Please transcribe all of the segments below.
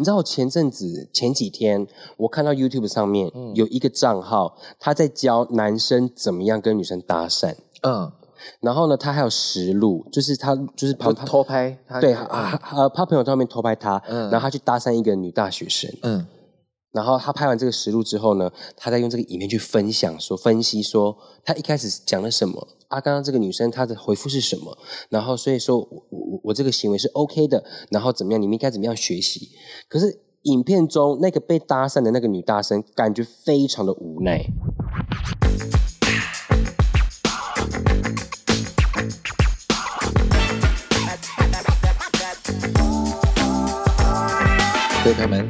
你知道我前阵子前几天，我看到 YouTube 上面有一个账号，他在教男生怎么样跟女生搭讪。嗯，然后呢，他还有实录，就是他就是旁偷拍，对，啊呃，他朋友在外面偷拍他，嗯，然后他去搭讪一个女大学生，嗯，然后他拍完这个实录之后呢，他在用这个影片去分享说分析说他一开始讲了什么。啊，刚刚这个女生她的回复是什么？然后所以说我我我这个行为是 OK 的，然后怎么样？你们应该怎么样学习？可是影片中那个被搭讪的那个女大生感觉非常的无奈。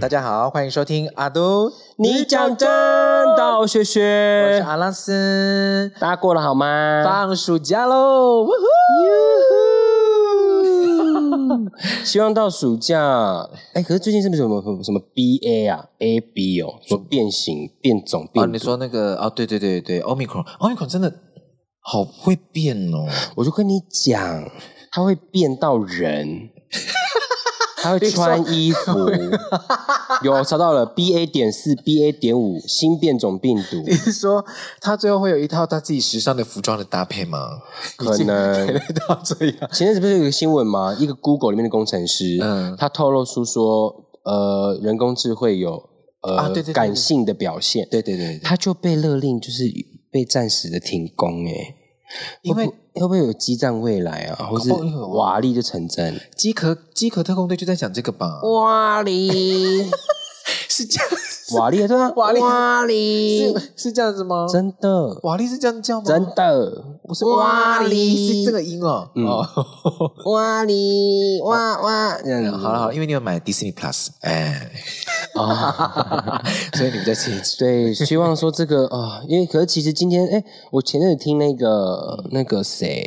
大家好，欢迎收听阿都，你讲真道学学，我是阿拉斯，大家过了好吗？放暑假喽，呜呼！希望到暑假，哎，可是最近是不是什么什么 B A 啊，A B 哦，说变形变种变？啊，你说那个哦，对对对对，Omicron，Omicron 真的好会变哦，我就跟你讲，它会变到人。他会穿衣服，有查到了 B A 点四 B A 点五新变种病毒。你是说他最后会有一套他自己时尚的服装的搭配吗？可能到这样。前阵子不是有一个新闻吗？一个 Google 里面的工程师，嗯，他透露出说，呃，人工智慧有呃、啊、对对感性的表现，对对对，对，他就被勒令就是被暂时的停工哎。因为会不会有激战未来啊，或是瓦力就成真？机壳机壳特工队就在讲这个吧？瓦力是这样，瓦力对啊，瓦力瓦力是是这样子吗？真的，瓦力是这样叫吗？真的，不是瓦力是这个音哦。嗯，瓦力哇哇，这样好了好了，因为你有买 Disney Plus，哎。啊，所以你们在吃？对，希望说这个啊，因为可是其实今天，哎，我前阵子听那个那个谁，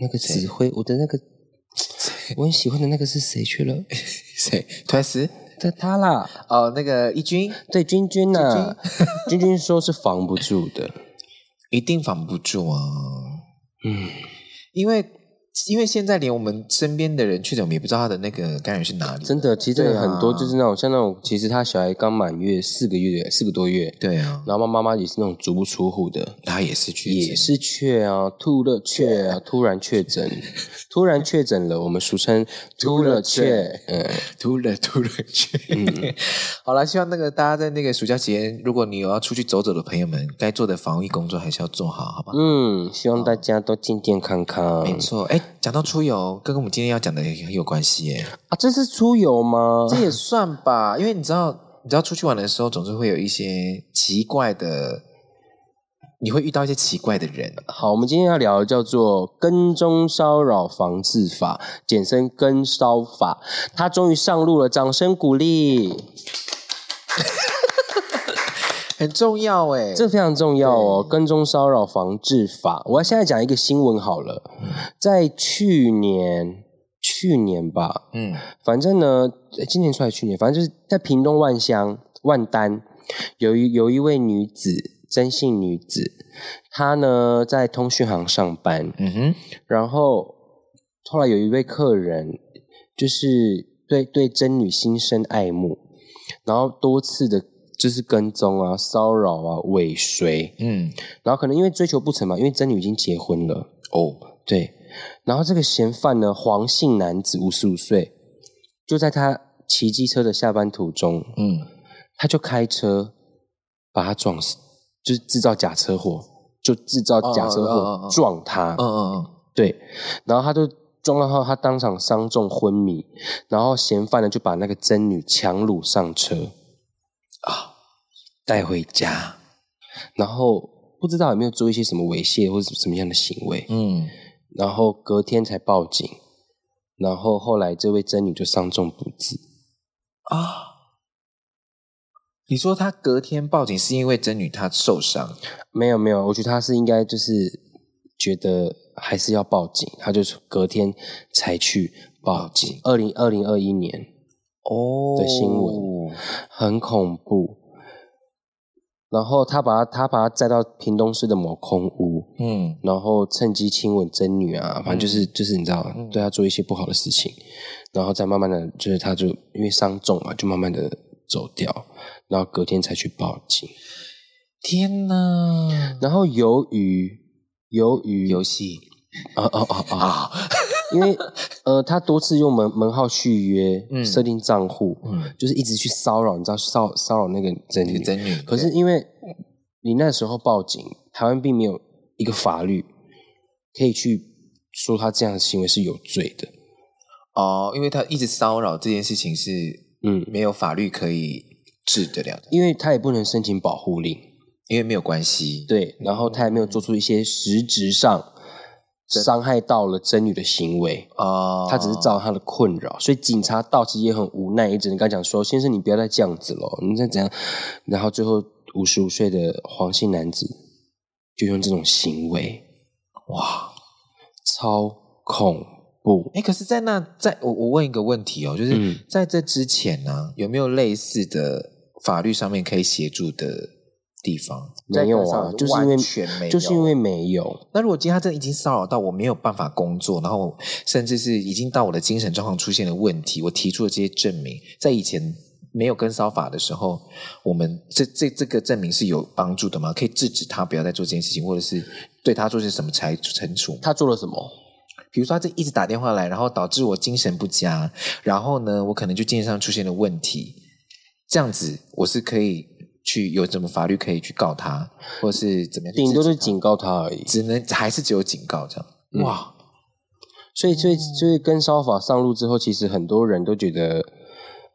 那个指挥我的那个我很喜欢的那个是谁去了？谁？Twice？他他啦，哦，那个一军，对，君君呢，君君说是防不住的，一定防不住啊，嗯，因为。因为现在连我们身边的人确诊，我们也不知道他的那个感染是哪里。真的，其实真的很多，就是那种、啊、像那种，其实他小孩刚满月四个月，四个多月。对啊。然后妈妈也是那种足不出户的，他也是确也是确啊，吐了确啊，突然确诊，突然确诊了，我们俗称 突了确，嗯，突了突了确。嗯、好了，希望那个大家在那个暑假期间，如果你有要出去走走的朋友们，该做的防疫工作还是要做好，好吧？嗯，希望大家都健健康康。没错，哎。讲到出游，跟我们今天要讲的也很有关系耶。啊，这是出游吗？这也算吧，因为你知道，你知道出去玩的时候，总是会有一些奇怪的，你会遇到一些奇怪的人。好，我们今天要聊的叫做跟踪骚扰防治法，简称跟骚法，它终于上路了，掌声鼓励。很重要哎，这非常重要哦！跟踪骚扰防治法，我要现在讲一个新闻好了，在去年，去年吧，嗯，反正呢，今年出来，去年，反正就是在屏东万乡万丹，有一有一位女子，曾姓女子，她呢在通讯行上班，嗯哼，然后后来有一位客人，就是对对真女心生爱慕，然后多次的。就是跟踪啊、骚扰啊、尾随，嗯，然后可能因为追求不成嘛，因为真女已经结婚了。哦，对，然后这个嫌犯呢，黄姓男子五十五岁，就在他骑机车的下班途中，嗯，他就开车把他撞死，就是制造假车祸，就制造假车祸撞他，嗯嗯嗯，对，然后他就撞了后，他当场伤重昏迷，然后嫌犯呢就把那个真女强掳上车。啊，带回家，然后不知道有没有做一些什么猥亵或者什么样的行为，嗯，然后隔天才报警，然后后来这位真女就伤重不治。啊，你说他隔天报警是因为真女她受伤？没有没有，我觉得他是应该就是觉得还是要报警，他就隔天才去报警。二零二零二一年。哦，的新闻很恐怖。然后他把他他把他载到屏东市的某空屋，嗯，然后趁机亲吻真女啊，反正就是、嗯、就是你知道，对他做一些不好的事情，然后再慢慢的就是他就因为伤重嘛，就慢慢的走掉，然后隔天才去报警。天哪！然后由于由于游戏啊啊啊啊！因为呃，他多次用门门号续约，嗯，设定账户，嗯，就是一直去骚扰，你知道骚骚扰那个真女真女。可是因为你那时候报警，台湾并没有一个法律可以去说他这样的行为是有罪的。哦，因为他一直骚扰这件事情是嗯没有法律可以治得了的，因为他也不能申请保护令，因为没有关系。对，然后他也没有做出一些实质上。伤害到了真女的行为啊，他只是造成他的困扰，所以警察到其实也很无奈，也只能跟他讲说：“先生，你不要再这样子了，你再怎样？”然后最后五十五岁的黄姓男子就用这种行为，哇，超恐怖！哎，可是，在那，在我我问一个问题哦，就是在这之前呢，嗯，有没有类似的法律上面可以协助的？地方没有啊，就是因为就是因为没有。那如果今天他真的已经骚扰到我没有办法工作，然后甚至是已经到我的精神状况出现了问题，我提出了这些证明，在以前没有跟骚法的时候，我们这这这个证明是有帮助的吗？可以制止他不要再做这件事情，或者是对他做些什么才惩处？他做了什么？比如说他这一直打电话来，然后导致我精神不佳，然后呢，我可能就精神上出现了问题，这样子我是可以。去有什么法律可以去告他，或是怎么样？顶多是警告他而已，只能还是只有警告这样。嗯、哇，所以所以所以跟烧法上路之后，其实很多人都觉得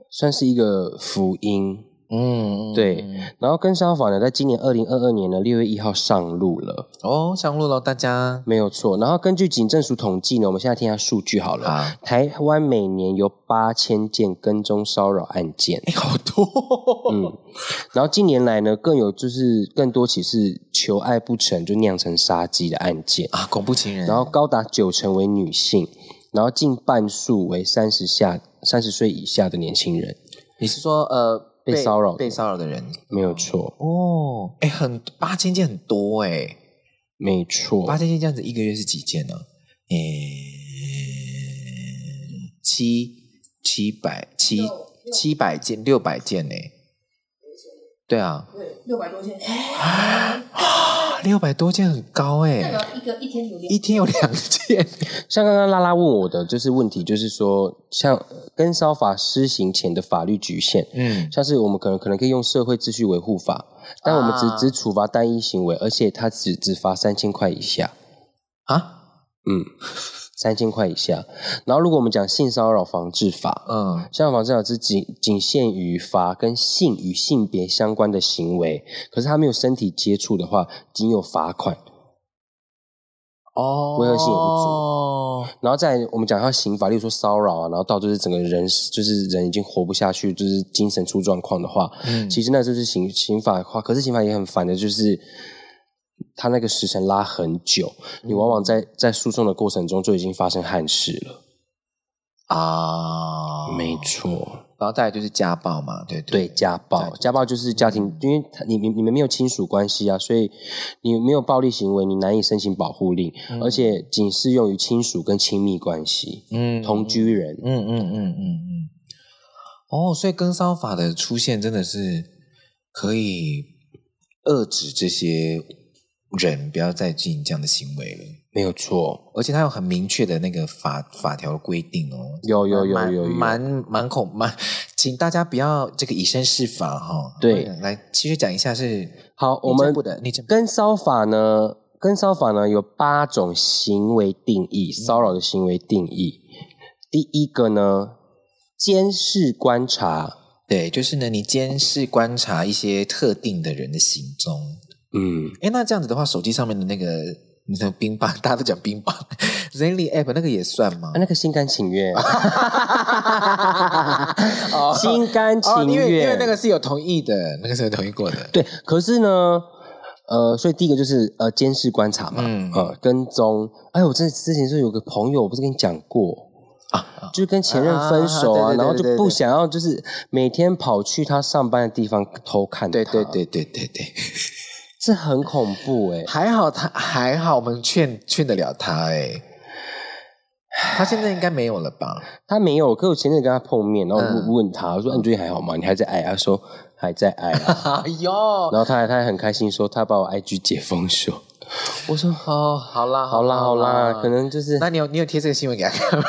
算是一个福音。嗯，对。然后跟骚法呢，在今年二零二二年的六月一号上路了。哦，上路了，大家没有错。然后根据警政署统计呢，我们现在听下数据好了。啊、台湾每年有八千件跟踪骚扰案件，哎，好多。嗯，然后近年来呢，更有就是更多起是求爱不成就酿成杀机的案件啊，恐怖情人。然后高达九成为女性，然后近半数为三十下三十岁以下的年轻人。你是说呃？被骚扰、被骚扰的人。没有错。哦，哎，很八千件很多哎，没错，八千件这样子一个月是几件呢？哎，七七百七七百件六百件呢？对啊，对，六百多件，哎。六百多件很高哎，一个一天有两一天有两件。像刚刚拉拉问我的就是问题，就是说像跟骚法施行前的法律局限，嗯，像是我们可能可能可以用社会秩序维护法，但我们只、啊、只处罚单一行为，而且他只只罚三千块以下啊，嗯。三千块以下，然后如果我们讲性骚扰防治法，嗯，性骚扰防治法是仅仅限于罚跟性与性别相关的行为，可是他没有身体接触的话，仅有罚款。哦，违和性也不足。然后再我们讲一下刑法，例如说骚扰啊，然后到就是整个人就是人已经活不下去，就是精神出状况的话，嗯，其实那就是刑刑法的话，可是刑法也很烦的，就是。他那个时辰拉很久，你往往在在诉讼的过程中就已经发生憾事了啊，没错。然后再来就是家暴嘛，对对，对，家暴，家暴就是家庭，因为你你你们没有亲属关系啊，所以你没有暴力行为，你难以申请保护令，嗯、而且仅适用于亲属跟亲密关系，嗯，同居人，嗯嗯嗯嗯嗯。哦，所以跟骚法的出现真的是可以遏制这些。人不要再进行这样的行为了，没有错，而且他有很明确的那个法法条规定哦，有有有有有，蛮蛮恐蛮，请大家不要这个以身试法哈、哦。对，来继续讲一下是好，我们跟骚法呢，跟骚法呢有八种行为定义，骚扰的行为定义。第一个呢，监视观察，对，就是呢，你监视观察一些特定的人的行踪。嗯，哎，那这样子的话，手机上面的那个，你说冰棒，大家都讲冰棒，Zenly App 那个也算吗？啊、那个心甘情愿，心甘情愿、哦，因为因为那个是有同意的，那个是有同意过的。对，可是呢，呃，所以第一个就是呃，监视观察嘛，嗯，呃，跟踪。哎，我这之前是有个朋友，我不是跟你讲过，啊，就跟前任分手啊，啊然后就不想要，就是每天跑去他上班的地方偷看他。对对对对对对，这很恐怖哎、欸。还好他还好，我们劝劝得了他哎、欸。他现在应该没有了吧？他没有，可我前阵跟他碰面，然后问问他，我说、嗯啊：“你最近还好吗？你还在爱？”他说：“还在爱、啊。”哎呦，然后他还他还很开心说：“他把我 IG 解封锁。”我说哦，好啦，好啦，好啦，可能就是。那你有你有贴这个新闻给他看吗？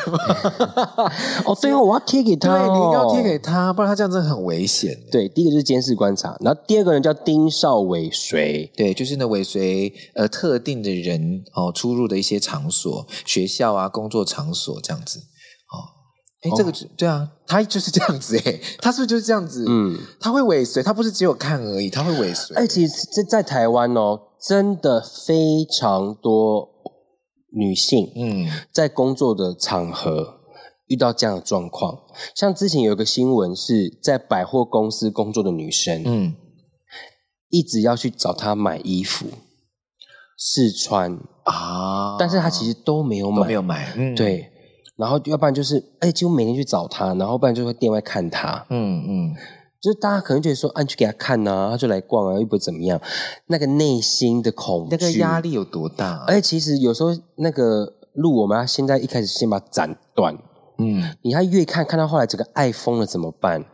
哦，对哦，我要贴给他、哦，对，你一定要贴给他，不然他这样真的很危险。对，第一个就是监视观察，然后第二个人叫盯梢尾随，对，就是呢尾随呃特定的人哦出入的一些场所，学校啊，工作场所这样子。哦，哎，这个就对啊，他就是这样子哎，他是不是就是这样子？嗯，他会尾随，他不是只有看而已，他会尾随。哎，其实在在台湾哦。真的非常多女性，嗯，在工作的场合遇到这样的状况。像之前有一个新闻是在百货公司工作的女生，嗯，一直要去找她买衣服试穿。啊，但是她其实都没有买，没有买，嗯，对。然后要不然就是，哎，几乎每天去找她，然后不然就会店外看她，嗯嗯。就是大家可能觉得说，啊，你去给他看呐、啊，他就来逛啊，又不会怎么样。那个内心的恐惧，那个压力有多大、啊？而且其实有时候那个路，我们要现在一开始先把它斩断。嗯，你还越看看到后来整个爱疯了怎么办？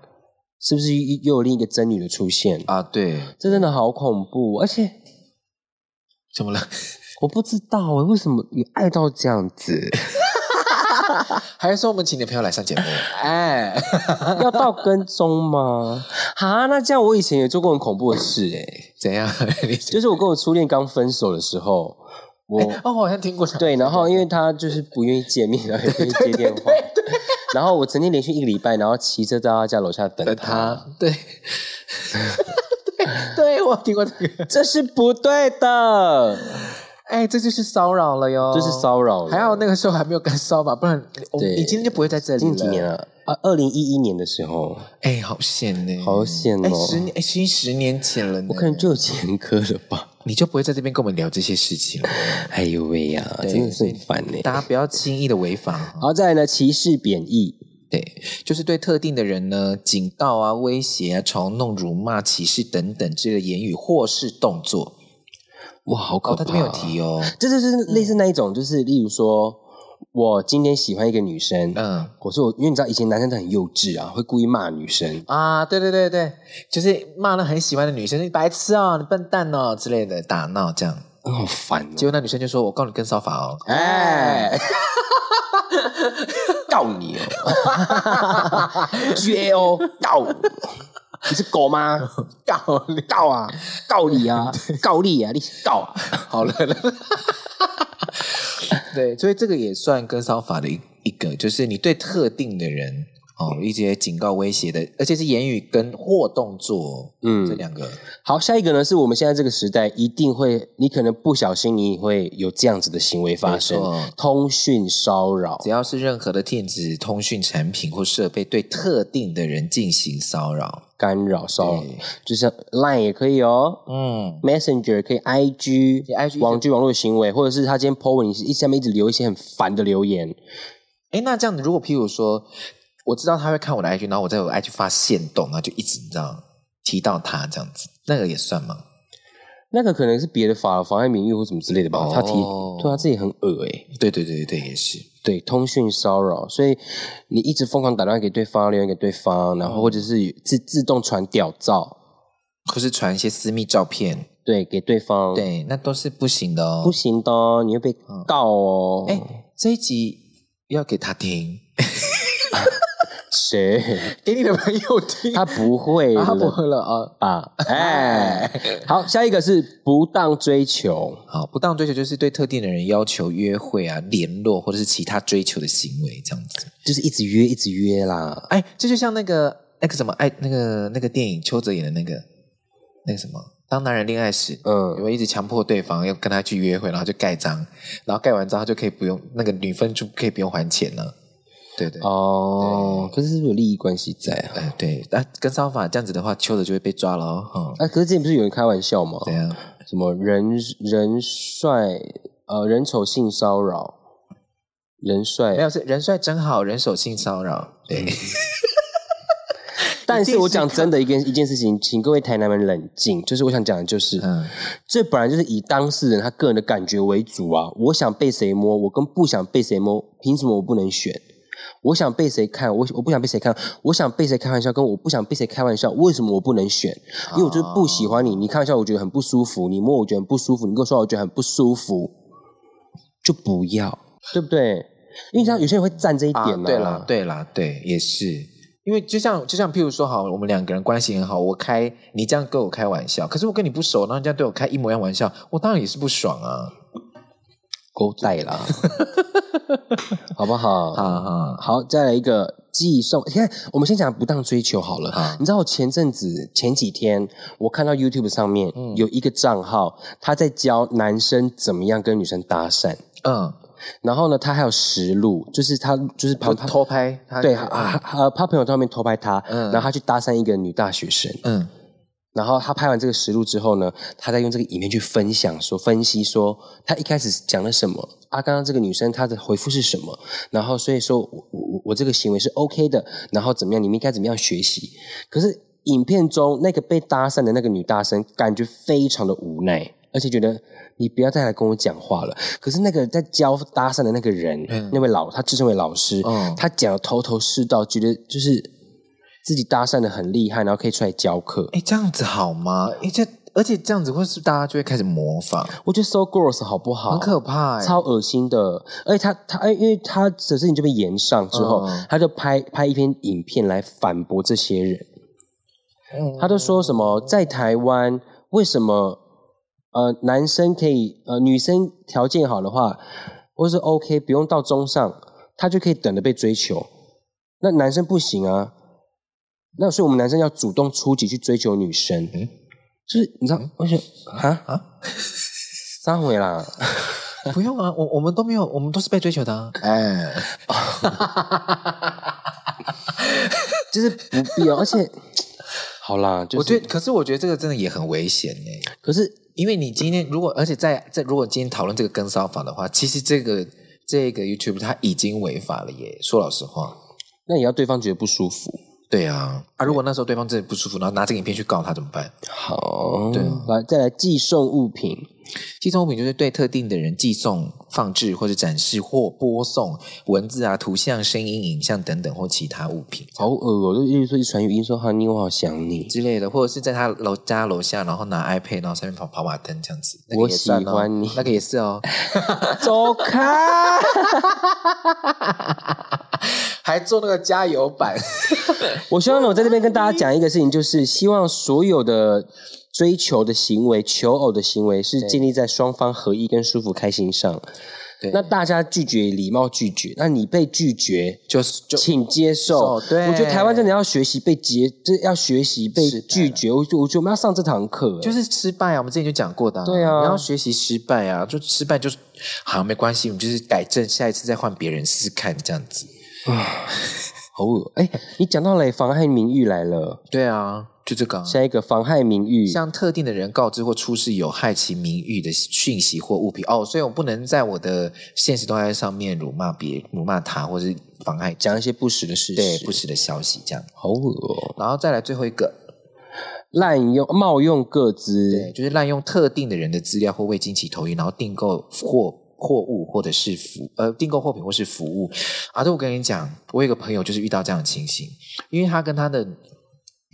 是不是又又有另一个真女的出现啊？对，这真的好恐怖。而且怎么了？我不知道为什么你爱到这样子。还是说我们请你的朋友来上节目？哎，要到跟踪吗？哈，那这样我以前也做过很恐怖的事哎、欸。怎样？就是我跟我初恋刚分手的时候，我、欸、哦，我好像听过。对，然后因为他就是不愿意见面，然后也不愿意接电话。然后我曾经连续一个礼拜，然后骑车到他家楼下等他。他对，对，对我听过这个，这是不对的。哎，这就是骚扰了哟！这是骚扰了，还好那个时候还没有跟骚吧，不然对你今天就不会在这里了。近几年了啊，二零一一年的时候，哎，好险呢，好险哦！十年，哎，已经十年前了呢，我可能就有前科了吧？你就不会在这边跟我们聊这些事情了。哎呦喂呀，真的是很烦呢！大家不要轻易的违法。好，再来呢，歧视、贬义，对，就是对特定的人呢，警告啊、威胁啊、嘲弄、辱骂、歧视等等之类的言语或是动作。哇，好可怕！他都没有提哦，这就是类似那一种，就是例如说，我今天喜欢一个女生，嗯，我说我，因为你知道以前男生都很幼稚啊，会故意骂女生。啊，对对对对，就是骂那很喜欢的女生，你白痴哦，你笨蛋哦之类的，打闹这样，好烦。结果那女生就说：“我告你跟骚法哦，哎，告你哦，G A O 告。”你是狗吗？告你告啊，告你啊，告你啊，你告啊！好了，对，所以这个也算跟骚法的一一个，就是你对特定的人。哦，一些警告、威胁的，而且是言语跟或动作，嗯，这两个。好，下一个呢，是我们现在这个时代一定会，你可能不小心，你会有这样子的行为发生。通讯骚扰，只要是任何的电子通讯产品或设备对特定的人进行骚扰、干扰、骚扰，就像 Line 也可以哦，嗯，Messenger 可以，IG，IG 网际网络的行为，或者是他今天 po 文，你是一下面一直留一些很烦的留言。哎，那这样子，如果譬如说。我知道他会看我的 IG，然后我在我 IG 发现动，然后就一直你知道提到他这样子，那个也算吗？那个可能是别的法妨碍名誉或什么之类的吧。哦、他提，对他自己很恶哎。对对对对，也是对通讯骚扰，所以你一直疯狂打电话给对方，留言给对方，然后或者是自自动传屌照，或是传一些私密照片，对，给对方，对，那都是不行的哦，不行的哦，你会被告哦。哎、嗯，这一集要给他听。谁 给你的朋友听？他不会，他不会了啊啊！哎，好，下一个是不当追求。好，不当追求就是对特定的人要求约会啊、联络或者是其他追求的行为，这样子就是一直约、一直约啦。哎，这就像那个那个什么，哎，那个那个电影邱泽演的那个那个什么，当男人恋爱时，嗯，有没有一直强迫对方要跟他去约会，然后就盖章，然后盖完章他就可以不用那个女分就可以不用还钱了。对对哦，可是是不是有利益关系在啊？哎，对，那跟骚法这样子的话，邱泽就会被抓了哦。嗯，哎，可是之前不是有人开玩笑吗？对啊？什么人人帅呃人丑性骚扰？人帅没有是人帅真好，人丑性骚扰。对。嗯 但是我讲真的一件一件事情，请各位台南人冷静。就是我想讲的，就是，嗯，这本来就是以当事人他个人的感觉为主啊。我想被谁摸，我跟不想被谁摸，凭什么我不能选？我想被谁看，我我不想被谁看。我想被谁开玩笑，跟我不想被谁开玩笑，为什么我不能选？因为我就是不喜欢你，你开玩笑我觉得很不舒服，你摸我觉得很不舒服，你跟我说我觉得很不舒服，就不要，对不对？因为像有些人会站这一点嘛、啊。对啦，对啦，对，也是。因为就像就像譬如说，好，我们两个人关系很好，我开你这样跟我开玩笑，可是我跟你不熟，然后你这样对我开一模一样玩笑，我当然也是不爽啊，勾带啦，好不好？好好好，再来一个寄送。你看，我们先讲不当追求好了。好你知道我前阵子前几天，我看到 YouTube 上面有一个账号，他在教男生怎么样跟女生搭讪。嗯。然后呢，他还有实录，就是他就是跑偷拍，对，啊他他朋友在外面偷拍他，嗯，然后他去搭讪一个女大学生，嗯，然后他拍完这个实录之后呢，他再用这个影片去分享说分析说他一开始讲了什么，啊，刚刚这个女生她的回复是什么，然后所以说我我我这个行为是 OK 的，然后怎么样，你们应该怎么样学习？可是影片中那个被搭讪的那个女大生感觉非常的无奈，而且觉得。你不要再来跟我讲话了。可是那个在教搭讪的那个人，嗯、那位老他自称为老师，嗯、他讲的头头是道，觉得就是自己搭讪的很厉害，然后可以出来教课。哎，这样子好吗？哎，这而且这样子会是大家就会开始模仿。我觉得 so gross 好不好？很可怕，超恶心的。而且他他哎，因为他的事情就被延上之后，嗯、他就拍拍一篇影片来反驳这些人。嗯、他就说什么在台湾为什么？呃，男生可以，呃，女生条件好的话，或是 OK，不用到中上，他就可以等着被追求。那男生不行啊，那所以我们男生要主动出击去追求女生。嗯，就是你知道，而且啊啊，三回啦，不用啊，我我们都没有，我们都是被追求的啊。哎，就是不必要，而且 好啦，就是、我觉得，可是我觉得这个真的也很危险呢。可是。因为你今天如果，而且在在如果今天讨论这个跟骚法的话，其实这个这个 YouTube 它已经违法了耶。说老实话，那也要对方觉得不舒服。对啊，啊，如果那时候对方真的不舒服，然后拿这个影片去告他怎么办？好，对，来再来寄送物品。寄送物品就是对特定的人寄送、放置或者展示或播送文字啊、图像、声音、影像等等或其他物品。好恶哦！就一直说一传语音说“哈尼，我好想你”之类的，或者是在他楼家楼下，然后拿 iPad，然后上面跑跑马灯这样子。我喜欢你，那个也是哦。走开！还做那个加油版。我希望呢，我在这边跟大家讲一个事情，就是希望所有的追求的行为、求偶的行为，是建立在双方合一、跟舒服、开心上。对，那大家拒绝，礼貌拒绝。那你被拒绝，就是就请接受。对，我觉得台湾真的要学习被接，就是要学习被拒绝。我就我觉得我们要上这堂课，就是失败啊。我们之前就讲过的，对啊，你要学习失败啊，就失败就是好，没关系，我们就是改正，下一次再换别人试试看，这样子。啊。好恶！哎，你讲到了妨害名誉来了。对啊，就这个。下一个妨害名誉，向特定的人告知或出示有害其名誉的讯息或物品。哦，所以我不能在我的现实动态上面辱骂别辱骂他，或是妨害讲一些不实的事实，对不实的消息，这样。好恶哦！然后再来最后一个，滥用冒用个资，对，就是滥用特定的人的资料或未经其同意，然后订购或。货物或者是服呃订购货品或是服务，啊，对，我跟你讲，我有个朋友就是遇到这样的情形，因为他跟他的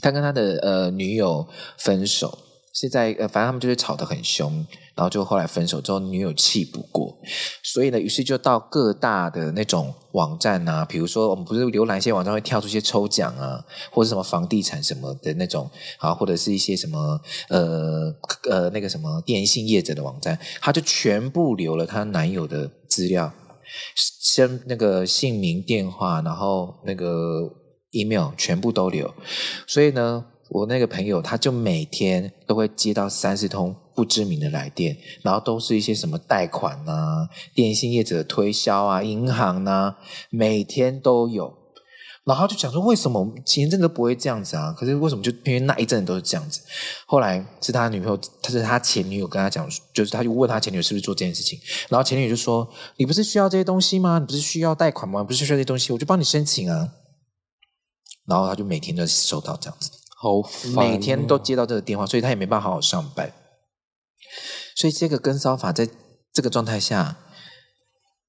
他跟他的呃女友分手。是在呃，反正他们就是吵得很凶，然后就后来分手之后，女友气不过，所以呢，于是就到各大的那种网站啊，比如说我们不是浏览一些网站会跳出一些抽奖啊，或者什么房地产什么的那种啊，或者是一些什么呃呃那个什么电信业者的网站，他就全部留了她男友的资料，先那个姓名、电话，然后那个 email 全部都留，所以呢。我那个朋友，他就每天都会接到三十通不知名的来电，然后都是一些什么贷款啊、电信业者的推销啊、银行啊，每天都有。然后就讲说，为什么前一阵都不会这样子啊？可是为什么就偏偏那一阵都是这样子？后来是他女朋友，他是他前女友跟他讲，就是他就问他前女友是不是做这件事情，然后前女友就说：“你不是需要这些东西吗？你不是需要贷款吗？不是需要这些东西，我就帮你申请啊。”然后他就每天都收到这样子，好烦，每天都接到这个电话，所以他也没办法好好上班。所以这个跟骚法在这个状态下，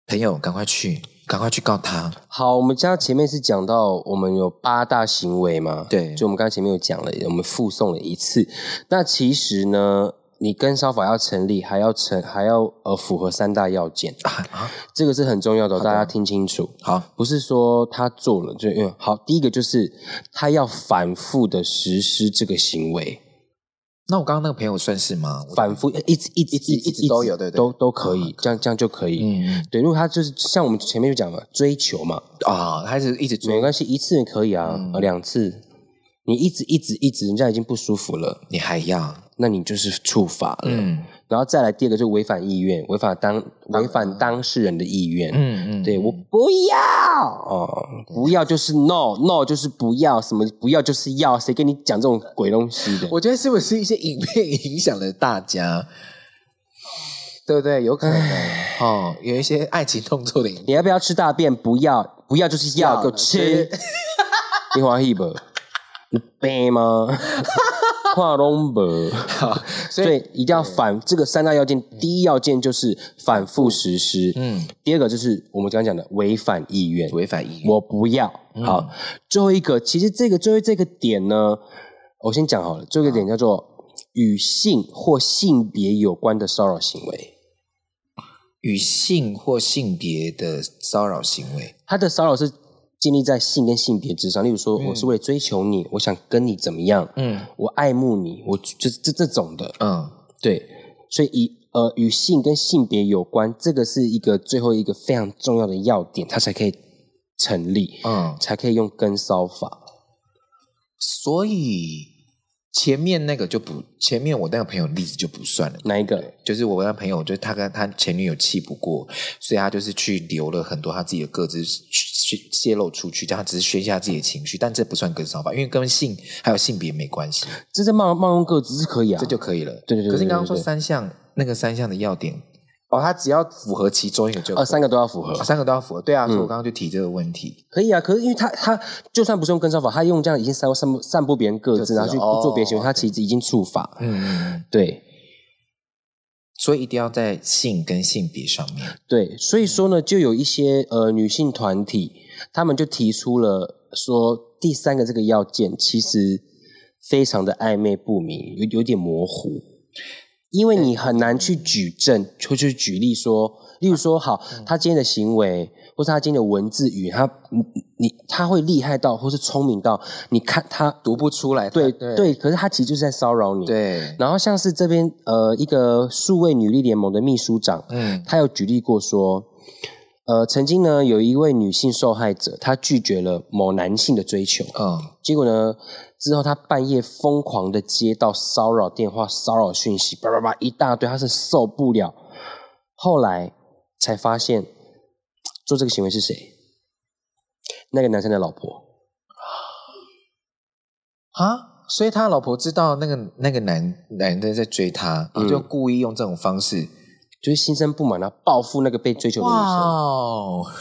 朋友赶快去。赶快去告他！好，我们家前面是讲到我们有八大行为嘛？对，就我们刚才前面有讲了，我们附送了一次。那其实呢，你跟烧法要成立，还要成，还要呃符合三大要件啊，啊。这个是很重要的，大家听清楚。好，不是说他做了就因为好，第一个就是他要反复的实施这个行为。那我刚刚那个朋友算是吗？反复一直一直一直一直都有，对对，都都可以，这样这样就可以。嗯，对，如果他就是像我们前面就讲了，追求嘛，啊，他是一直追，没关系，一次也可以啊，两次，你一直一直一直，人家已经不舒服了，你还要，那你就是触法了。嗯。然后再来第二个就是违反意愿，违反当违反当事人的意愿。嗯嗯，对我不要哦，不要就是 no no 就是不要，什么不要就是要，谁跟你讲这种鬼东西的？我觉得是不是一些影片影响了大家？对不对？有可能哦，有一些爱情动作的影片。你要不要吃大便？不要，不要就是要，给我吃。你欢喜不？你背吗？跨龙博，所以一定要反这个三大要件。第一要件就是反复实施，嗯，第二个就是我们刚刚讲的违反意愿，违反意愿，我不要。好，最后一个，其实这个最后这个点呢，我先讲好了，最后一个点叫做与性或性别有关的骚扰行为，与性或性别的骚扰行为，他的骚扰是。建立在性跟性别之上，例如说，我是为了追求你，嗯、我想跟你怎么样，嗯，我爱慕你，我就是这这种的，嗯，对，所以以呃与性跟性别有关，这个是一个最后一个非常重要的要点，它才可以成立，嗯，才可以用跟骚法，所以。前面那个就不，前面我那个朋友例子就不算了。哪一个？就是我那个朋友，就是他跟他前女友气不过，所以他就是去留了很多他自己的个资去泄露出去，这样他只是宣泄自己的情绪，但这不算跟骚法，因为跟性还有性别没关系。这是冒冒用个资是可以啊，这就可以了。对对对，对。可是你刚刚说三项，那个三项的要点。哦，他只要符合其中一个就，呃，三个都要符合，哦，三个都要符合，对啊，所以我刚刚就提这个问题，可以啊，可是因为他他就算不是用跟梢法，他用这样已经散散散布别人个资，然后去做别的行为，他其实已经触法，嗯嗯，对，所以一定要在性跟性别上面，对，所以说呢，就有一些呃女性团体，他们就提出了说，第三个这个要件其实非常的暧昧不明，有有点模糊。因为你很难去举证，或去举例说，例如说，好，他今天的行为，或是他今天的文字语，他你他会厉害到，或是聪明到，你看他读不出来，对对，对，可是他其实就是在骚扰你。对。然后像是这边呃一个数位女力联盟的秘书长，嗯，他有举例过说，呃，曾经呢有一位女性受害者，她拒绝了某男性的追求，嗯，结果呢。之后，他半夜疯狂的接到骚扰电话、骚扰讯息，叭叭叭一大堆，他是受不了。后来才发现，做这个行为是谁？那个男生的老婆。啊，所以他老婆知道那个那个男男的在追他，嗯、就故意用这种方式，就是心生不满，然后报复那个被追求的女生。哇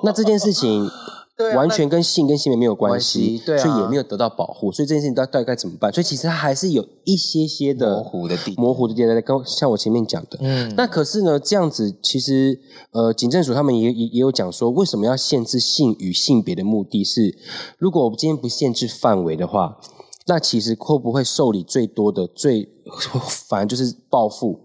那这件事情。对啊、完全跟性跟性别没有关系，对啊、所以也没有得到保护，所以这件事情到到底该怎么办？所以其实它还是有一些些的模糊的地模糊的地带，跟像我前面讲的，嗯，那可是呢，这样子其实呃，警政署他们也也也有讲说，为什么要限制性与性别的目的是，如果我们今天不限制范围的话，那其实会不会受理最多的最，反而就是报复、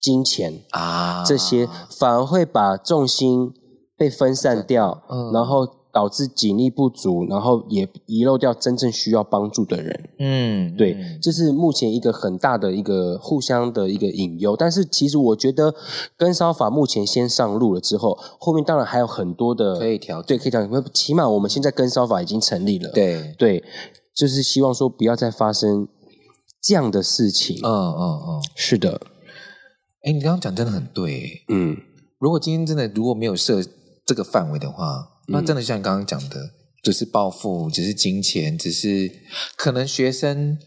金钱啊这些，反而会把重心被分散掉，嗯，然后。导致警力不足，然后也遗漏掉真正需要帮助的人。嗯，对，这是目前一个很大的一个互相的一个隐忧。但是其实我觉得，跟烧法目前先上路了之后，后面当然还有很多的可以调，对，可以调整。起码我们现在跟烧法已经成立了。对对，就是希望说不要再发生这样的事情。嗯嗯嗯，是的。哎，你刚刚讲真的很对。嗯，如果今天真的如果没有设这个范围的话。那真的像你刚刚讲的，只是暴富，只是金钱，只是可能学生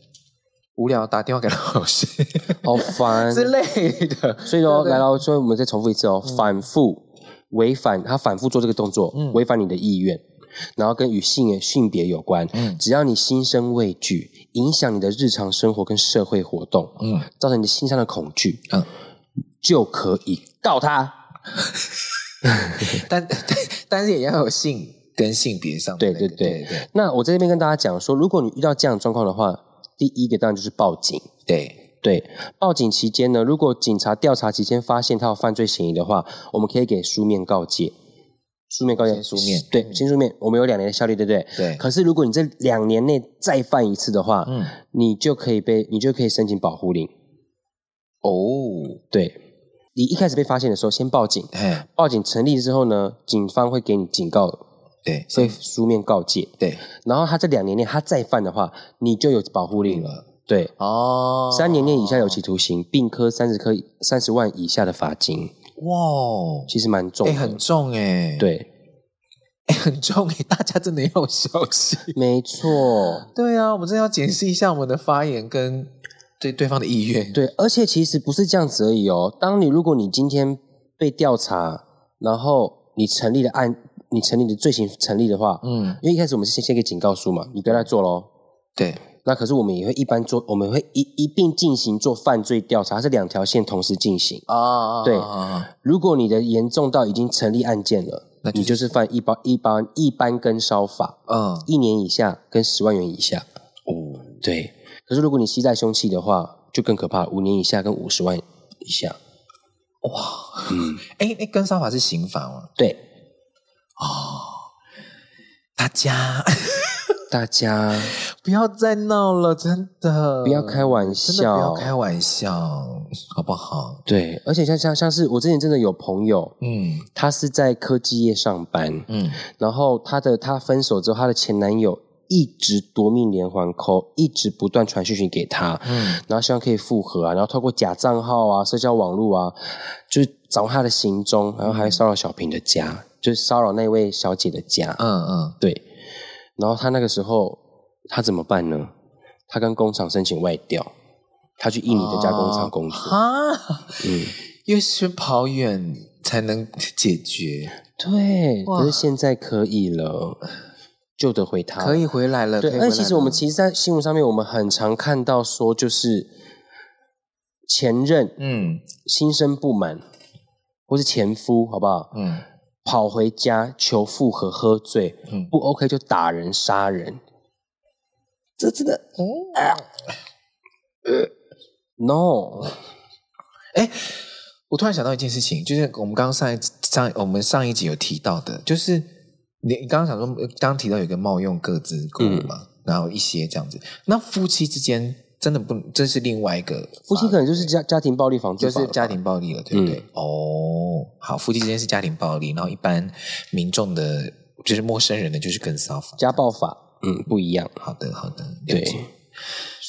无聊打电话给老师，好烦之类的。所以说，来了，所以我们再重复一次哦，嗯、反复违反他反复做这个动作，违反你的意愿。然后跟与性性别有关，嗯，只要你心生畏惧，影响你的日常生活跟社会活动，嗯，造成你心上的恐惧，嗯，就可以告他。但 但是也要有性跟性别上的、那个，对对对对，对。那我在这边跟大家讲说，如果你遇到这样的状况的话，第一个当然就是报警。对对，报警期间呢，如果警察调查期间发现他有犯罪嫌疑的话，我们可以给书面告诫。书面告诫，书面对，先书面，我们有两年的效力，对不对？对。可是如果你这两年内再犯一次的话，嗯，你就可以被，你就可以申请保护令。哦，对，你一开始被发现的时候，先报警，报警成立之后呢，警方会给你警告，对，所以书面告诫，对。然后他这两年内他再犯的话，你就有保护令了，对。哦。三年内以下有期徒刑，并科三十科三十万以下的罚金。哇，其实蛮重的，哎，很重哎，对，哎，很重哎，大家真的要小心。没错，对啊，我们真的要检视一下我们的发言跟对对方的意愿。对，而且其实不是这样子而已哦。当你如果你今天被调查，然后你成立的案，你成立的罪行成立的话，嗯，因为一开始我们是先先给警告书嘛，你不要再做喽。对。那可是我们也会一般做，我们会一一并进行做犯罪调查，是两条线同时进行啊。对，如果你的严重到已经成立案件了，那就是、你就是犯一般一般一般跟烧法，嗯，一年以下跟十万元以下。哦，对。可是如果你携带凶器的话，就更可怕，五年以下跟五十万以下。哇，嗯，哎哎，跟烧法是刑法吗？对。哦，大家。大家不要再闹了，真的不要开玩笑，不要开玩笑，好不好？对，而且像像像是我之前真的有朋友，嗯，他是在科技业上班，嗯，然后他的他分手之后，他的前男友一直夺命连环 call，一直不断传讯息给他，嗯，然后希望可以复合啊，然后透过假账号啊、社交网络啊，就是找他的行踪，然后还骚扰小平的家，嗯、就是骚扰那位小姐的家，嗯嗯，对。然后他那个时候，他怎么办呢？他跟工厂申请外调，他去印尼的加工厂工作。啊，嗯，又是跑远才能解决。对，可是现在可以了，救得回他，可以回来了。对，但其实我们其实，在新闻上面，我们很常看到说，就是前任，嗯，心生不满，或是前夫，好不好？嗯。跑回家求复合，喝醉，嗯、不 OK 就打人杀人，这真的，嗯、呃，no，哎，我突然想到一件事情，就是我们刚刚上一上我们上一集有提到的，就是你你刚刚想说，刚刚提到有一个冒用各自购物嘛，嗯、然后一些这样子，那夫妻之间。真的不，这是另外一个夫妻可能就是家家庭暴力防治，就是家庭暴力了，对不对？嗯、哦，好，夫妻之间是家庭暴力，然后一般民众的，就是陌生人的，就是跟骚法、家暴法，嗯，不一样。好的，好的，对。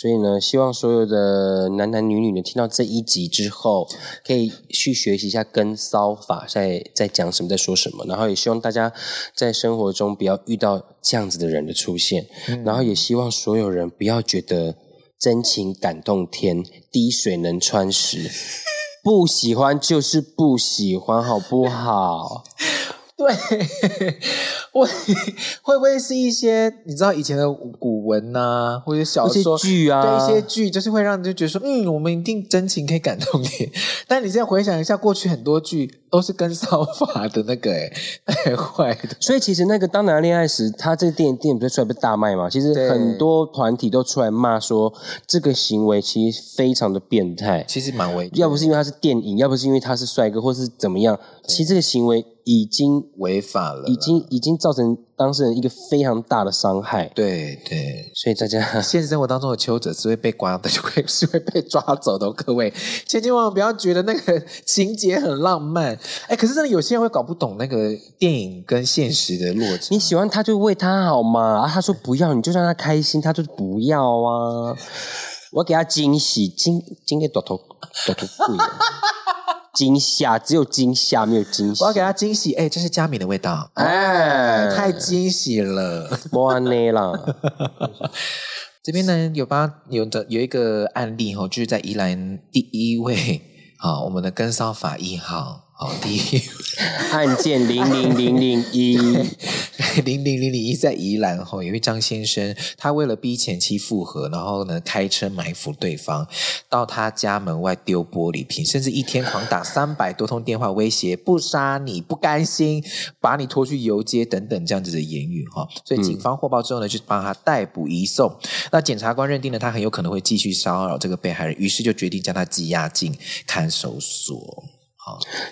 所以呢，希望所有的男男女女呢，听到这一集之后，可以去学习一下跟骚法在在讲什么，在说什么。然后也希望大家在生活中不要遇到这样子的人的出现。嗯、然后也希望所有人不要觉得。真情感动天，滴水能穿石。不喜欢就是不喜欢，好不好？对，会会不会是一些你知道以前的古文呐、啊，或者小说剧啊？对，一些剧就是会让你就觉得说，嗯，我们一定真情可以感动你。但你现在回想一下，过去很多剧都是跟骚法的那个，哎，太坏的。所以其实那个《当男人恋爱时》，他这个电影电影不是出来被大卖嘛？其实很多团体都出来骂说，这个行为其实非常的变态。其实蛮危，要不是因为他是电影，要不是因为他是帅哥，或是怎么样，其实这个行为。已经违法了，已经已经造成当事人一个非常大的伤害。对对，所以大家现实生活当中的求者是会被刮的，就会 是会被抓走的。各位千千万万不要觉得那个情节很浪漫，哎，可是真的有些人会搞不懂那个电影跟现实的落差。你喜欢他就为他好嘛，啊，他说不要，你就让他开心，他就不要啊。我给他惊喜，惊惊给朵头朵头贵。惊吓，只有惊吓没有惊喜。我要给他惊喜，哎，这是佳敏的味道，哎，太惊喜了，莫安内啦。这边呢有把有的有一个案例哈，就是在宜兰第一位啊，我们的根骚法一号。好，第一 案件零零零零一零零零零一在宜兰吼，有一位张先生，他为了逼前妻复合，然后呢开车埋伏对方，到他家门外丢玻璃瓶，甚至一天狂打三百多通电话威胁，不杀你不甘心，把你拖去游街等等这样子的言语哈。所以警方获报之后呢，就帮他逮捕移送。那检察官认定呢，他很有可能会继续骚扰这个被害人，于是就决定将他羁押进看守所。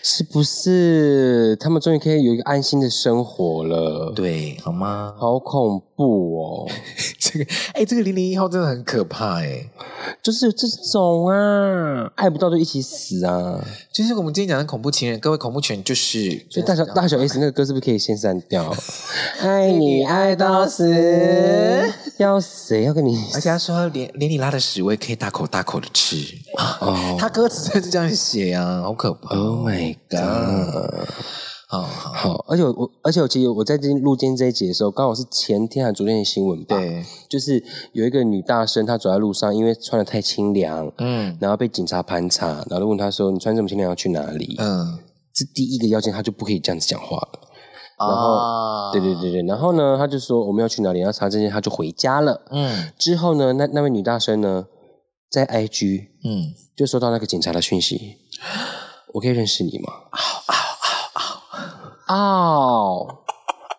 是不是他们终于可以有一个安心的生活了？对，好吗？好恐怖哦！这个，哎，这个零零一号真的很可怕哎，就是这种啊，爱不到就一起死啊！就是我们今天讲的恐怖情人，各位恐怖情人就是，就大小大小 S 那个歌是不是可以先删掉？爱你爱到死，要死要跟你，而且他说连连你拉的屎我也可以大口大口的吃哦，他歌词就是这样写啊，好可怕。Oh my god！好好好，而且我，而且我其实我在这录今天这一集的时候，刚好是前天还是昨天的新闻吧？对，就是有一个女大生，她走在路上，因为穿的太清凉，嗯，然后被警察盘查，然后就问她说：“你穿这么清凉要去哪里？”嗯，这第一个要件，她就不可以这样子讲话了。然后，啊、对对对对，然后呢，她就说我们要去哪里？然后查这些，她就回家了。嗯，之后呢，那那位女大生呢，在 IG，嗯，就收到那个警察的讯息。我可以认识你吗？嗷嗷嗷嗷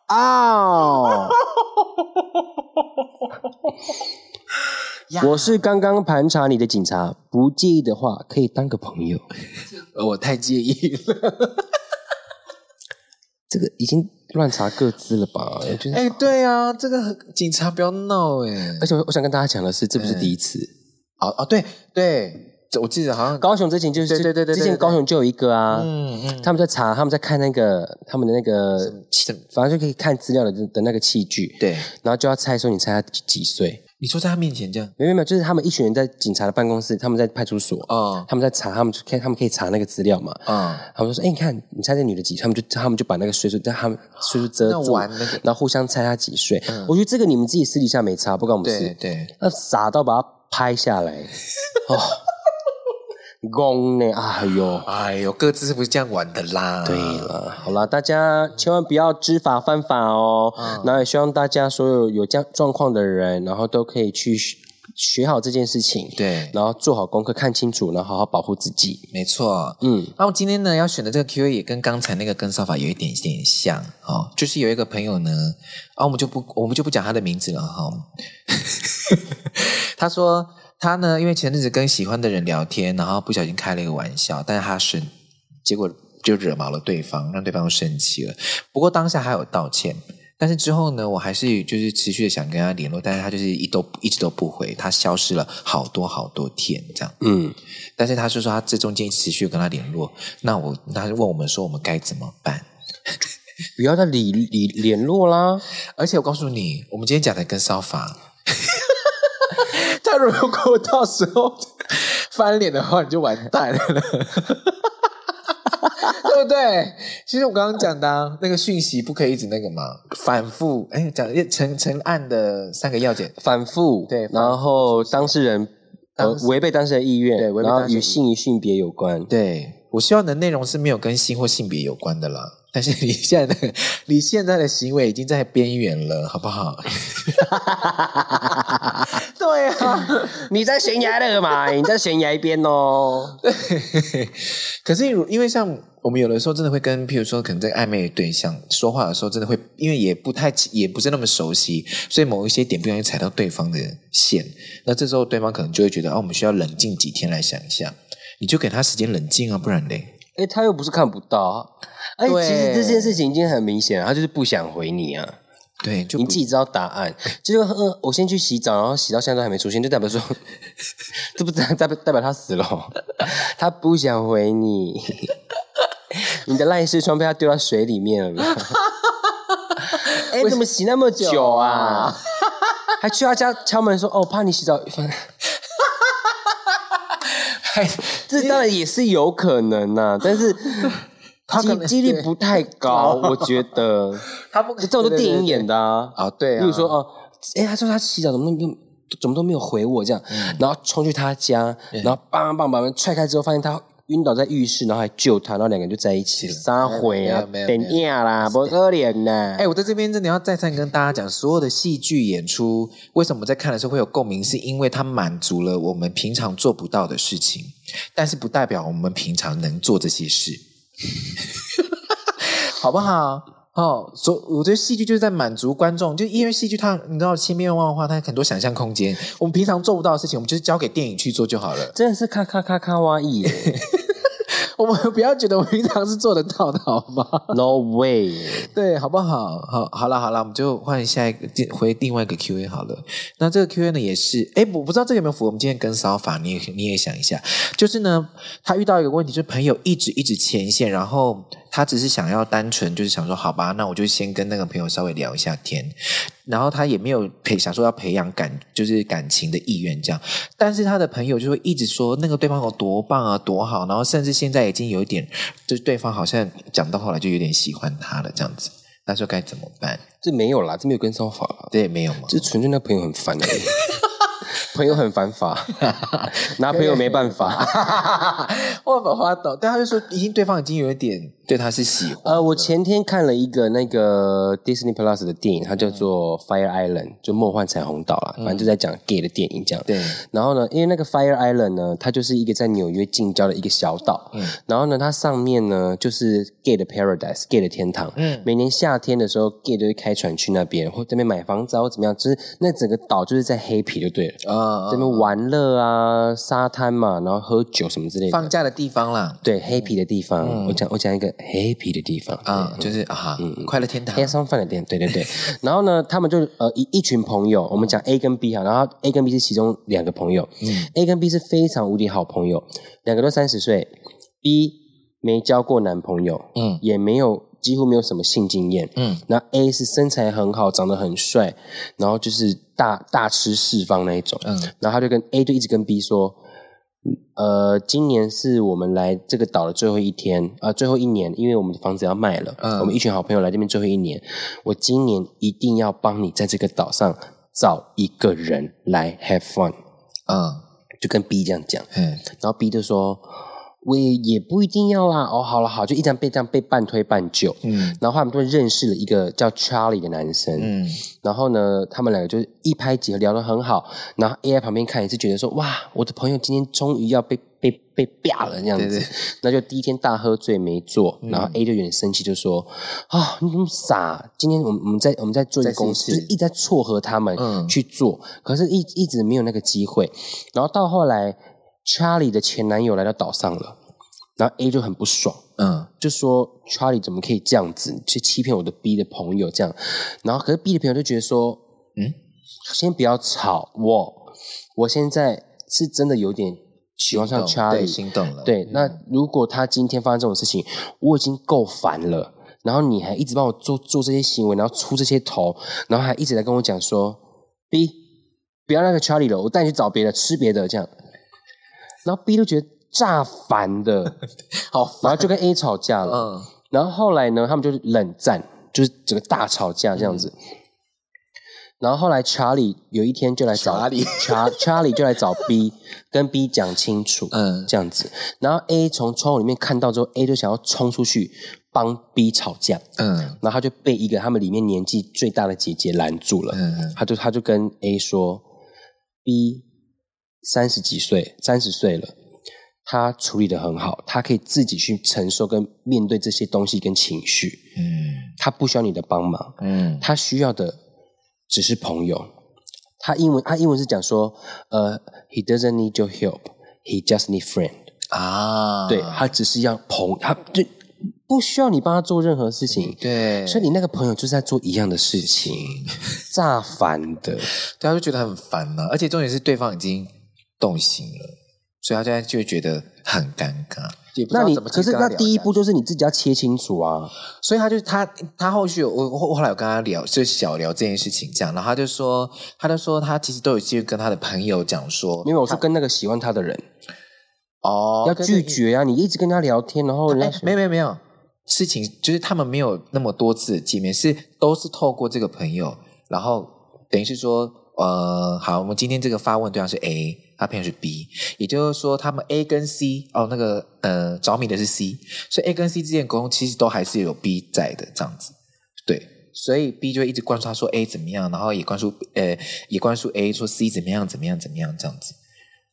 嗷嗷！我是刚刚盘查你的警察，不介意的话可以当个朋友。我太介意了，这个已经乱查各自了吧？哎，对啊，这个警察不要闹哎！而且我想跟大家讲的是，这不是第一次。哦哦，对对。我记得好像高雄之前就是对对对对，之前高雄就有一个啊，嗯嗯，他们在查，他们在看那个他们的那个，反正就可以看资料的的那个器具，对，然后就要猜说你猜他几几岁？你说在他面前这样？没有没有，就是他们一群人在警察的办公室，他们在派出所啊，他们在查，他们就看他们可以查那个资料嘛，啊，他们说，哎，你看你猜这女的几岁？他们就他们就把那个岁数在他们岁数遮住，然后互相猜他几岁。我觉得这个你们自己私底下没查，不关我们事，对，那傻到把他拍下来，哦。公呢？哎呦，哎呦，各自是不是这样玩的啦？对了，好了，大家千万不要知法犯法哦。嗯，那也希望大家所有有这样状况的人，然后都可以去学好这件事情。对，然后做好功课，看清楚，然后好好保护自己。没错，嗯。那我今天呢要选的这个 Q&A 也跟刚才那个跟骚法有一点点像哦，就是有一个朋友呢，啊，我们就不我们就不讲他的名字了哈。哦、他说。他呢，因为前阵子跟喜欢的人聊天，然后不小心开了一个玩笑，但是他生，结果就惹毛了对方，让对方生气了。不过当下还有道歉，但是之后呢，我还是就是持续的想跟他联络，但是他就是一都一直都不回，他消失了好多好多天这样。嗯，但是他是说他这中间持续跟他联络，那我他就问我们说我们该怎么办？不要再理理联络啦！而且我告诉你，我们今天讲的跟骚法。他如果到时候 翻脸的话，你就完蛋了，对不对？其实我刚刚讲的、啊、那个讯息不可以一直那个嘛，反复哎，讲成成案的三个要件，反复对，然后当事人呃违背当事人意愿，对，然后与性与性别有关。对，我希望的内容是没有跟性或性别有关的啦。但是你现在的你现在的行为已经在边缘了，好不好？对啊，你在悬崖勒马，你在悬崖边哦。对，可是因为像我们有的时候真的会跟，譬如说可能在暧昧的对象说话的时候，真的会因为也不太也不是那么熟悉，所以某一些点不小心踩到对方的线，那这时候对方可能就会觉得啊，我们需要冷静几天来想一下，你就给他时间冷静啊，不然嘞。哎，他又不是看不到，哎，对其实这件事情已经很明显了，他就是不想回你啊。对，就你自己知道答案。就是我先去洗澡，然后洗到现在都还没出现，就代表说，这不代代代表他死了，他不想回你。你的赖视窗被他丢到水里面了。哎，怎么洗那么久啊？还去他家敲门说：“哦，怕你洗澡。”太这当然也是有可能呐、啊，但是 他几几率不太高，我觉得。他不，这种都电影演的啊。啊，对啊。比如说哦，哎，他说他洗澡怎么都怎么都没有回我这样，嗯、然后冲去他家，然后棒棒把门踹开之后，发现他。晕倒在浴室，然后还救他，然后两个人就在一起了。撒谎啊，等亚啦，不可怜呐！哎，我在这边真的要再三跟大家讲，所有的戏剧演出，为什么在看的时候会有共鸣？是因为它满足了我们平常做不到的事情，但是不代表我们平常能做这些事，好不好？哦，所我觉得戏剧就是在满足观众，就因为戏剧它你知道千变万化，它有很多想象空间，我们平常做不到的事情，我们就是交给电影去做就好了。真的是咔咔咔咔哇伊！我们不要觉得我们平常是做得到的，好吗？No way！对，好不好？好，好了，好了，我们就换下一个，回另外一个 Q&A 好了。那这个 Q&A 呢，也是，哎，我不知道这个有没有符合我们今天跟骚法，你也你也想一下，就是呢，他遇到一个问题，就是朋友一直一直牵线，然后他只是想要单纯就是想说，好吧，那我就先跟那个朋友稍微聊一下天。然后他也没有培想说要培养感就是感情的意愿这样，但是他的朋友就会一直说那个对方有多棒啊多好，然后甚至现在已经有一点，就是对方好像讲到后来就有点喜欢他了这样子，那时候该怎么办？这没有啦，这没有跟骚法啦，对，没有嘛？这纯粹那朋友很烦而已。朋友很烦法，拿朋友没办法。我把话懂，但他就说，已经对方已经有一点对他是喜欢。呃，我前天看了一个那个 Disney Plus 的电影，它叫做 Fire Island，就梦幻彩虹岛啦。反正就在讲 gay 的电影这样。对。然后呢，因为那个 Fire Island 呢，它就是一个在纽约近郊的一个小岛。嗯。然后呢，它上面呢就是 gay 的 paradise，gay 的天堂。嗯。每年夏天的时候，gay 都会开船去那边，或这边买房子或怎么样，就是那整个岛就是在黑皮就对了。啊，这边玩乐啊，沙滩嘛，然后喝酒什么之类的，放假的地方啦。对，黑皮的地方，嗯、我讲我讲一个黑皮的地方啊，就是啊，嗯，快乐天堂，黑松饭的店，对对对。然后呢，他们就呃一一群朋友，我们讲 A 跟 B 哈，然后 A 跟 B 是其中两个朋友，嗯，A 跟 B 是非常无敌好朋友，两个都三十岁，B 没交过男朋友，嗯，也没有。几乎没有什么性经验，嗯，那 A 是身材很好，长得很帅，然后就是大大吃四方那一种，嗯，然后他就跟 A 就一直跟 B 说，呃，今年是我们来这个岛的最后一天，呃，最后一年，因为我们的房子要卖了，嗯，我们一群好朋友来这边最后一年，我今年一定要帮你在这个岛上找一个人来 have fun，嗯，就跟 B 这样讲，嗯，然后 B 就说。我也也不一定要啦，哦，好了好，就一直被这样被半推半就，嗯，然后他们就认识了一个叫 Charlie 的男生，嗯，然后呢，他们两个就一拍即合，聊得很好，然后 A 在旁边看也是觉得说，哇，我的朋友今天终于要被被被啪了这样子，对。对，那就第一天大喝醉没做，然后 A 就有点生气，就说，啊、哦，你这么傻，今天我们我们在我们在做一个公司，就是一直在撮合他们去做，嗯、可是一一直没有那个机会，然后到后来。Charlie 的前男友来到岛上了，然后 A 就很不爽，嗯，就说 Charlie 怎么可以这样子？去欺骗我的 B 的朋友这样，然后可是 B 的朋友就觉得说，嗯，先不要吵，我我现在是真的有点喜欢上 Charlie，心动了，对，那如果他今天发生这种事情，我已经够烦了，然后你还一直帮我做做这些行为，然后出这些头，然后还一直在跟我讲说 B 不要那个 Charlie 了，我带你去找别的吃别的这样。然后 B 都觉得炸烦的，好烦，然后就跟 A 吵架了。嗯，然后后来呢，他们就是冷战，就是整个大吵架这样子。嗯、然后后来查理有一天就来找查理，查查理就来找 B，跟 B 讲清楚，嗯，这样子。然后 A 从窗户里面看到之后，A 就想要冲出去帮 B 吵架，嗯，然后他就被一个他们里面年纪最大的姐姐拦住了，嗯，他就他就跟 A 说，B。三十几岁，三十岁了，他处理的很好，他可以自己去承受跟面对这些东西跟情绪，嗯，他不需要你的帮忙，嗯，他需要的只是朋友。他英文，他英文是讲说，呃，he doesn't need your help，he just need friend 啊，对，他只是要朋，他就不需要你帮他做任何事情，对，所以你那个朋友就是在做一样的事情，炸烦的，大家就觉得很烦嘛，而且重点是对方已经。动心了，所以他现在就觉得很尴尬。那你可是那第一步就是你自己要切清楚啊。所以他就他他后续我我后来有跟他聊，就小聊这件事情这样，然后他就说，他就说他其实都有机会跟他的朋友讲说，因为我是跟那个喜欢他的人。哦，要拒绝、啊！你一直跟他聊天，然后人家没有没有没有，事情就是他们没有那么多次的见面，是都是透过这个朋友，然后等于是说，呃，好，我们今天这个发问对象是 A，他朋友是 B，也就是说，他们 A 跟 C 哦，那个呃着迷的是 C，所以 A 跟 C 之间沟通其实都还是有 B 在的这样子，对，所以 B 就会一直关注他说 A 怎么样，然后也关注呃也关注 A 说 C 怎么样怎么样怎么样这样子。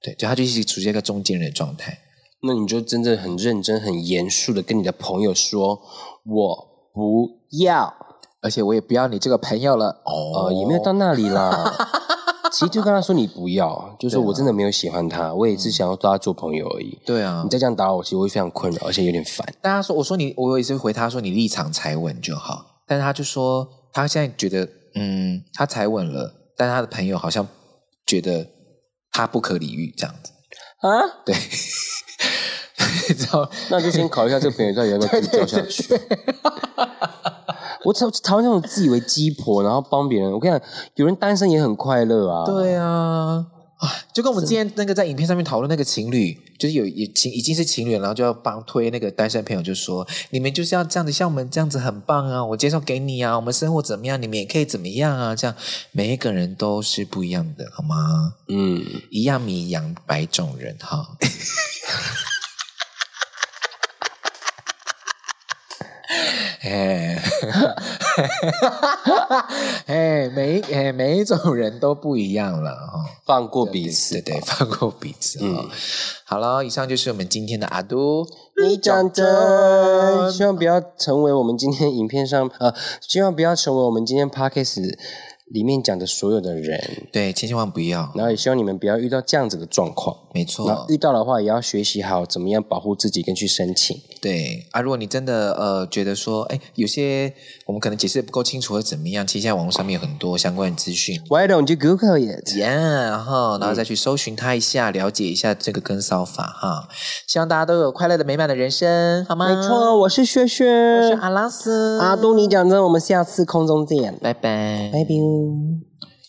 对，就他就一直处在一个中间人的状态。那你就真正很认真、很严肃的跟你的朋友说：“我不要，而且我也不要你这个朋友了。”哦，呃，也没有到那里啦。其实就跟他说你不要，就是我真的没有喜欢他，我也是想要跟他做朋友而已。对啊，你再这样打我，其实我会非常困扰，而且有点烦。大家说，我说你，我也是回他说你立场踩稳就好。但是他就说他现在觉得，嗯，他踩稳了，但他的朋友好像觉得。他不可理喻这样子啊？对，知道？那就先考虑一下这个朋友到底要不要继续交下去。对对对对 我讨讨厌那种自以为鸡婆，然后帮别人。我跟你讲，有人单身也很快乐啊。对啊。就跟我们今天那个在影片上面讨论那个情侣，就是有已情已经是情侣了，然后就要帮推那个单身朋友，就说你们就是要这样子，像我们这样子很棒啊，我介绍给你啊，我们生活怎么样，你们也可以怎么样啊，这样每一个人都是不一样的，好吗？嗯，一样米养百种人哈。哎，哎，每哎每一种人都不一样了哈，放过彼此，对对，放过彼此。嗯，好了，以上就是我们今天的阿都，你讲真，希望不要成为我们今天影片上呃，希望不要成为我们今天 Podcast 里面讲的所有的人，对，千千万不要。然后也希望你们不要遇到这样子的状况，没错。然后遇到的话，也要学习好怎么样保护自己跟去申请。对啊，如果你真的呃觉得说，哎，有些我们可能解释的不够清楚或怎么样，其实现在网络上面有很多相关的资讯。Why don't you Google it? Yeah，然后然后再去搜寻它一下，了解一下这个跟骚法哈。希望大家都有快乐的美满的人生，好吗？没错，我是轩轩，我是阿拉斯，阿杜，你讲真，我们下次空中见，拜拜，拜拜。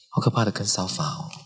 好可怕的跟骚法哦。